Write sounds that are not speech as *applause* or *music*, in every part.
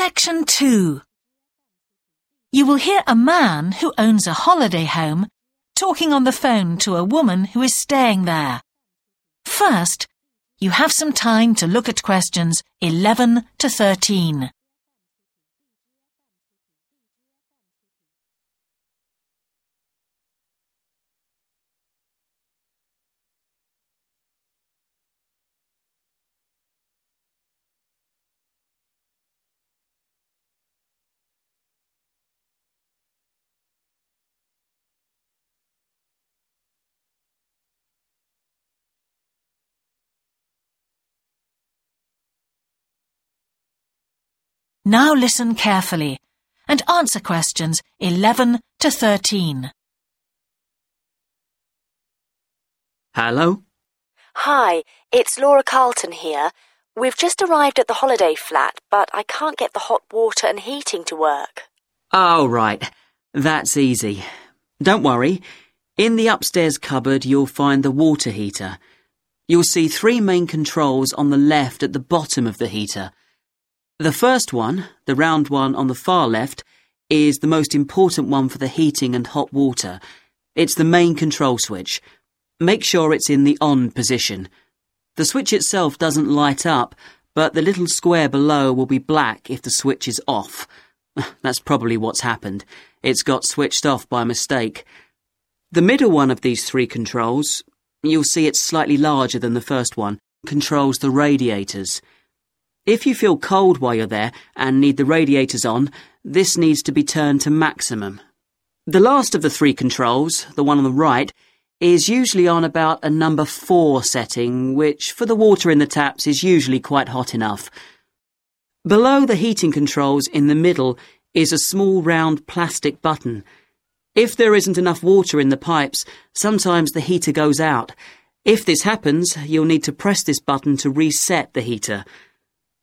Section 2 You will hear a man who owns a holiday home talking on the phone to a woman who is staying there. First, you have some time to look at questions 11 to 13. Now listen carefully and answer questions 11 to 13. Hello? Hi, it's Laura Carlton here. We've just arrived at the holiday flat, but I can't get the hot water and heating to work. Oh, right. That's easy. Don't worry. In the upstairs cupboard, you'll find the water heater. You'll see three main controls on the left at the bottom of the heater. The first one, the round one on the far left, is the most important one for the heating and hot water. It's the main control switch. Make sure it's in the on position. The switch itself doesn't light up, but the little square below will be black if the switch is off. *laughs* That's probably what's happened. It's got switched off by mistake. The middle one of these three controls, you'll see it's slightly larger than the first one, controls the radiators. If you feel cold while you're there and need the radiators on, this needs to be turned to maximum. The last of the three controls, the one on the right, is usually on about a number 4 setting, which for the water in the taps is usually quite hot enough. Below the heating controls in the middle is a small round plastic button. If there isn't enough water in the pipes, sometimes the heater goes out. If this happens, you'll need to press this button to reset the heater.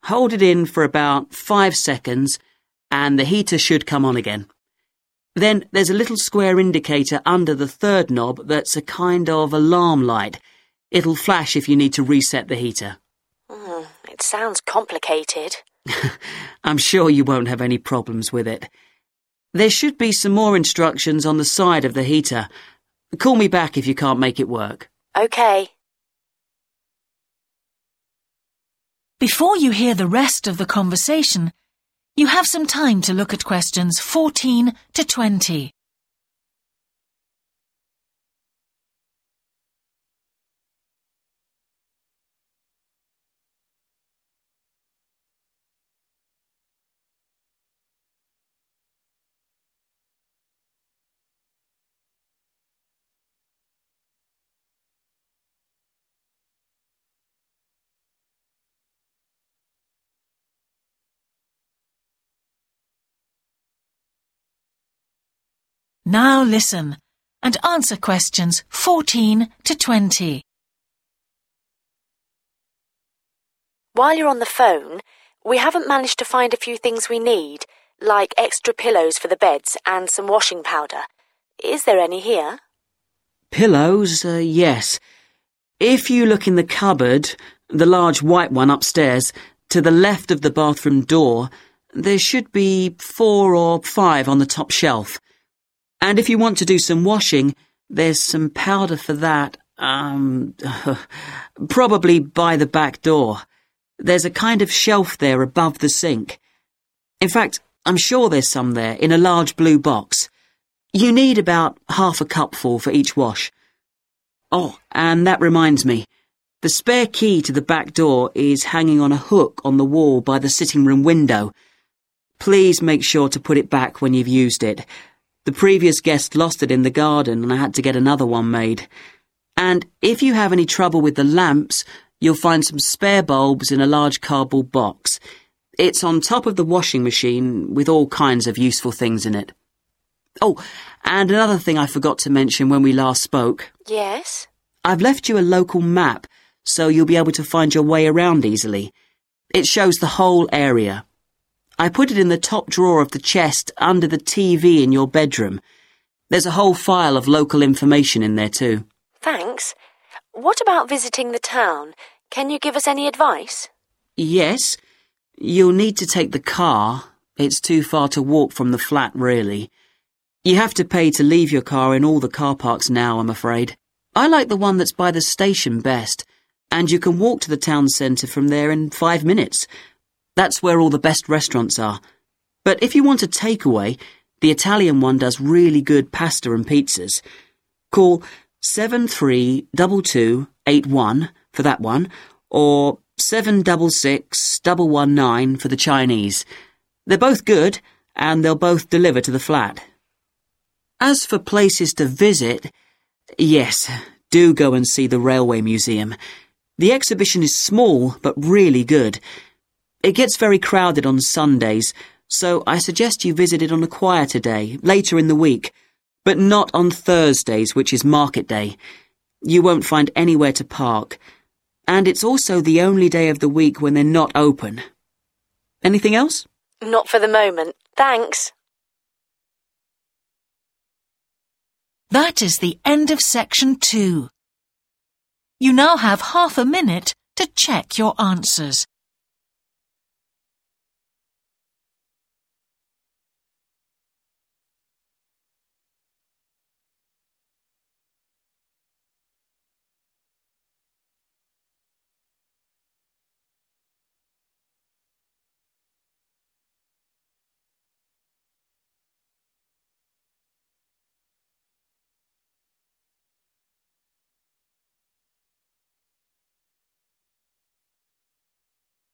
Hold it in for about five seconds and the heater should come on again. Then there's a little square indicator under the third knob that's a kind of alarm light. It'll flash if you need to reset the heater. Mm, it sounds complicated. *laughs* I'm sure you won't have any problems with it. There should be some more instructions on the side of the heater. Call me back if you can't make it work. OK. Before you hear the rest of the conversation, you have some time to look at questions 14 to 20. Now listen and answer questions 14 to 20. While you're on the phone, we haven't managed to find a few things we need, like extra pillows for the beds and some washing powder. Is there any here? Pillows, uh, yes. If you look in the cupboard, the large white one upstairs, to the left of the bathroom door, there should be four or five on the top shelf. And if you want to do some washing, there's some powder for that, um, *laughs* probably by the back door. There's a kind of shelf there above the sink. In fact, I'm sure there's some there in a large blue box. You need about half a cupful for each wash. Oh, and that reminds me. The spare key to the back door is hanging on a hook on the wall by the sitting room window. Please make sure to put it back when you've used it. The previous guest lost it in the garden and I had to get another one made. And if you have any trouble with the lamps, you'll find some spare bulbs in a large cardboard box. It's on top of the washing machine with all kinds of useful things in it. Oh, and another thing I forgot to mention when we last spoke. Yes? I've left you a local map so you'll be able to find your way around easily. It shows the whole area. I put it in the top drawer of the chest under the TV in your bedroom. There's a whole file of local information in there too. Thanks. What about visiting the town? Can you give us any advice? Yes. You'll need to take the car. It's too far to walk from the flat, really. You have to pay to leave your car in all the car parks now, I'm afraid. I like the one that's by the station best, and you can walk to the town centre from there in five minutes. That's where all the best restaurants are. But if you want a takeaway, the Italian one does really good pasta and pizzas. Call 732281 for that one, or 766119 for the Chinese. They're both good, and they'll both deliver to the flat. As for places to visit, yes, do go and see the Railway Museum. The exhibition is small, but really good. It gets very crowded on Sundays, so I suggest you visit it on a quieter day, later in the week, but not on Thursdays, which is market day. You won't find anywhere to park, and it's also the only day of the week when they're not open. Anything else? Not for the moment. Thanks. That is the end of section two. You now have half a minute to check your answers.